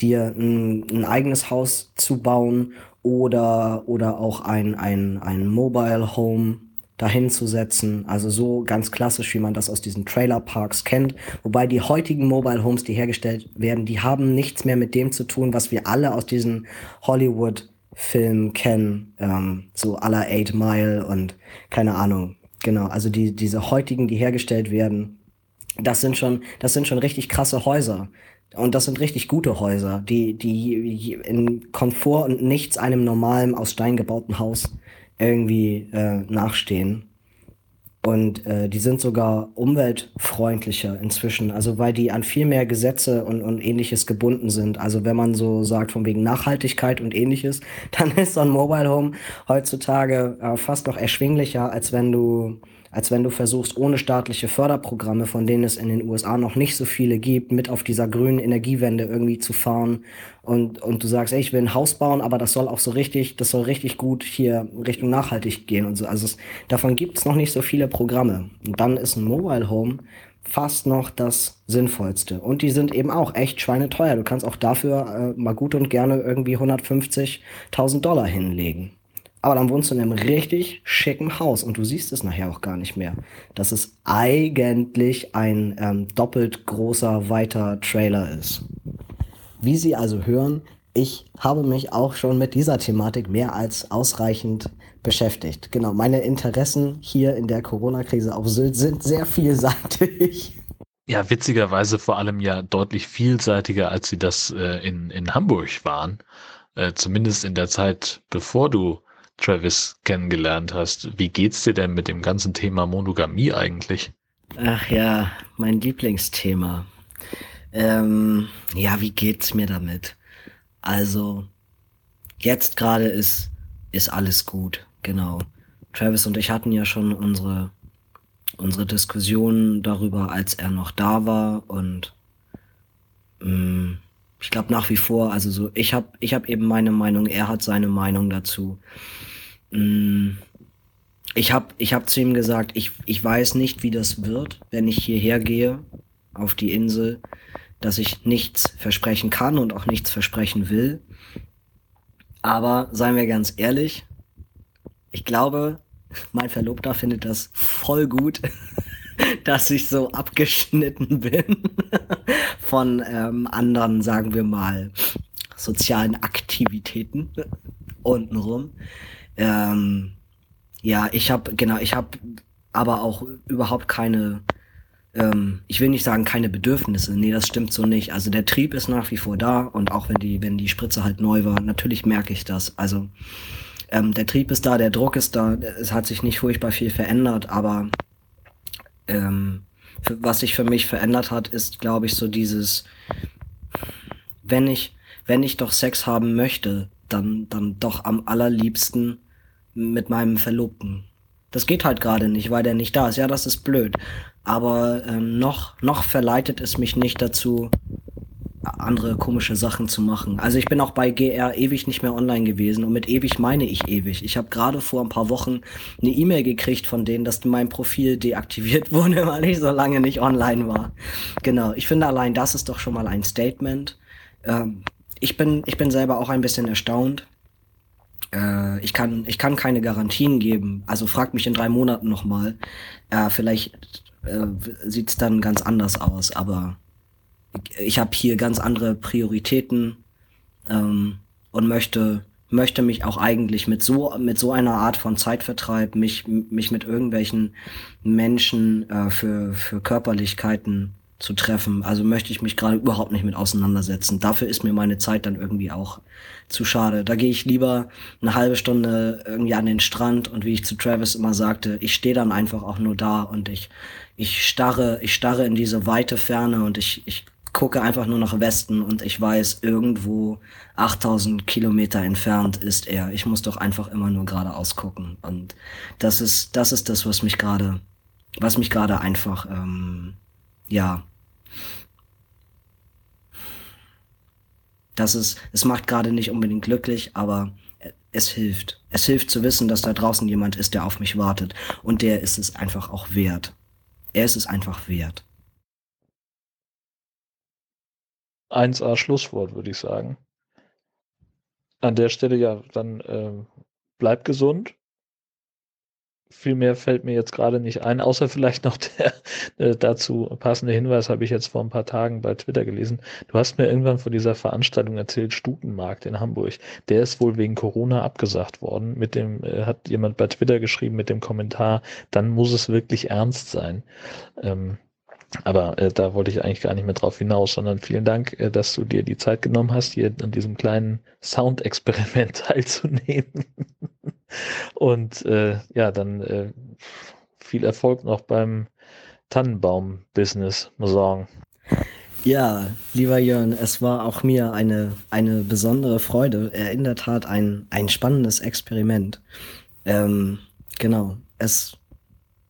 Speaker 2: dir ein, ein eigenes Haus zu bauen oder, oder auch ein, ein, ein Mobile Home dahin zu setzen. Also so ganz klassisch, wie man das aus diesen Trailerparks kennt. Wobei die heutigen Mobile Homes, die hergestellt werden, die haben nichts mehr mit dem zu tun, was wir alle aus diesen Hollywood-Filmen kennen. Ähm, so la Eight Mile und keine Ahnung. Genau, also die, diese heutigen, die hergestellt werden, das sind schon, das sind schon richtig krasse Häuser. Und das sind richtig gute Häuser, die, die in Komfort und nichts einem normalen aus Stein gebauten Haus irgendwie äh, nachstehen. Und äh, die sind sogar umweltfreundlicher inzwischen, also weil die an viel mehr Gesetze und, und ähnliches gebunden sind. Also wenn man so sagt von wegen Nachhaltigkeit und ähnliches, dann ist so ein Mobile Home heutzutage äh, fast noch erschwinglicher, als wenn du als wenn du versuchst, ohne staatliche Förderprogramme, von denen es in den USA noch nicht so viele gibt, mit auf dieser grünen Energiewende irgendwie zu fahren und, und du sagst, ey, ich will ein Haus bauen, aber das soll auch so richtig, das soll richtig gut hier Richtung nachhaltig gehen und so. Also es, davon gibt es noch nicht so viele Programme. Und dann ist ein Mobile Home fast noch das Sinnvollste. Und die sind eben auch echt schweineteuer. Du kannst auch dafür äh, mal gut und gerne irgendwie 150.000 Dollar hinlegen. Aber dann wohnst du in einem richtig schicken Haus und du siehst es nachher auch gar nicht mehr. Dass es eigentlich ein ähm, doppelt großer, weiter Trailer ist. Wie Sie also hören, ich habe mich auch schon mit dieser Thematik mehr als ausreichend beschäftigt. Genau, meine Interessen hier in der Corona-Krise auf Sylt sind sehr vielseitig.
Speaker 1: Ja, witzigerweise vor allem ja deutlich vielseitiger, als sie das äh, in, in Hamburg waren. Äh, zumindest in der Zeit, bevor du Travis kennengelernt hast. Wie geht's dir denn mit dem ganzen Thema Monogamie eigentlich?
Speaker 2: Ach ja, mein Lieblingsthema. Ähm, ja, wie geht's mir damit? Also, jetzt gerade ist, ist alles gut, genau. Travis und ich hatten ja schon unsere, unsere Diskussionen darüber, als er noch da war und mh, mm, ich glaube nach wie vor, also so, ich habe ich hab eben meine Meinung, er hat seine Meinung dazu. Mm, ich habe ich hab zu ihm gesagt, ich, ich weiß nicht, wie das wird, wenn ich hierher gehe auf die Insel, dass ich nichts versprechen kann und auch nichts versprechen will. Aber seien wir ganz ehrlich, ich glaube, mein Verlobter findet das voll gut, dass ich so abgeschnitten bin von ähm, anderen, sagen wir mal, sozialen Aktivitäten untenrum. Ähm, ja, ich habe genau, ich habe aber auch überhaupt keine, ähm, ich will nicht sagen keine Bedürfnisse. Nee, das stimmt so nicht. Also der Trieb ist nach wie vor da und auch wenn die, wenn die Spritze halt neu war, natürlich merke ich das. Also ähm, der Trieb ist da, der Druck ist da. Es hat sich nicht furchtbar viel verändert, aber ähm, was sich für mich verändert hat, ist, glaube ich, so dieses, wenn ich, wenn ich doch Sex haben möchte, dann, dann doch am allerliebsten mit meinem Verlobten. Das geht halt gerade nicht, weil der nicht da ist. Ja, das ist blöd. Aber ähm, noch, noch verleitet es mich nicht dazu, andere komische Sachen zu machen. Also ich bin auch bei GR ewig nicht mehr online gewesen und mit ewig meine ich ewig. Ich habe gerade vor ein paar Wochen eine E-Mail gekriegt von denen, dass mein Profil deaktiviert wurde, weil ich so lange nicht online war. Genau, ich finde allein das ist doch schon mal ein Statement. Ähm, ich bin ich bin selber auch ein bisschen erstaunt. Äh, ich kann ich kann keine Garantien geben. Also frag mich in drei Monaten noch mal. Äh, vielleicht äh, sieht's dann ganz anders aus, aber ich habe hier ganz andere Prioritäten ähm, und möchte möchte mich auch eigentlich mit so mit so einer Art von Zeitvertreib mich mich mit irgendwelchen Menschen äh, für für Körperlichkeiten zu treffen. Also möchte ich mich gerade überhaupt nicht mit auseinandersetzen. Dafür ist mir meine Zeit dann irgendwie auch zu schade. Da gehe ich lieber eine halbe Stunde irgendwie an den Strand und wie ich zu Travis immer sagte, ich stehe dann einfach auch nur da und ich, ich starre, ich starre in diese weite Ferne und ich, ich gucke einfach nur nach Westen und ich weiß, irgendwo 8000 Kilometer entfernt ist er. Ich muss doch einfach immer nur geradeaus gucken. Und das ist, das ist das, was mich gerade, was mich gerade einfach, ähm, ja, das ist, es macht gerade nicht unbedingt glücklich, aber es hilft. Es hilft zu wissen, dass da draußen jemand ist, der auf mich wartet. Und der ist es einfach auch wert. Er ist es einfach wert.
Speaker 1: 1A Schlusswort, würde ich sagen. An der Stelle ja, dann äh, bleibt gesund viel mehr fällt mir jetzt gerade nicht ein, außer vielleicht noch der äh, dazu passende Hinweis, habe ich jetzt vor ein paar Tagen bei Twitter gelesen. Du hast mir irgendwann vor dieser Veranstaltung erzählt, Stutenmarkt in Hamburg. Der ist wohl wegen Corona abgesagt worden. Mit dem äh, hat jemand bei Twitter geschrieben mit dem Kommentar, dann muss es wirklich ernst sein. Ähm, aber äh, da wollte ich eigentlich gar nicht mehr drauf hinaus, sondern vielen Dank, äh, dass du dir die Zeit genommen hast, hier an diesem kleinen Soundexperiment teilzunehmen. Und äh, ja, dann äh, viel Erfolg noch beim Tannenbaum-Business, muss sagen.
Speaker 2: Ja, lieber Jörn, es war auch mir eine, eine besondere Freude. Er in der Tat ein, ein spannendes Experiment. Ähm, genau. Es,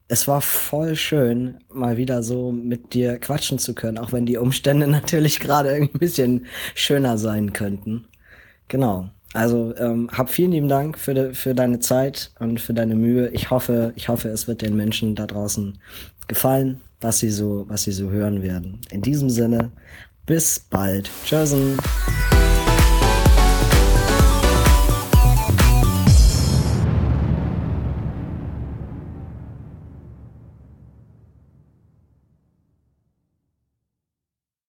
Speaker 2: es war voll schön, mal wieder so mit dir quatschen zu können, auch wenn die Umstände natürlich gerade ein bisschen schöner sein könnten. Genau. Also ähm, hab vielen lieben Dank für, de, für deine Zeit und für deine Mühe. Ich hoffe, ich hoffe, es wird den Menschen da draußen gefallen, was sie so, was sie so hören werden. In diesem Sinne, bis bald. Tschüss.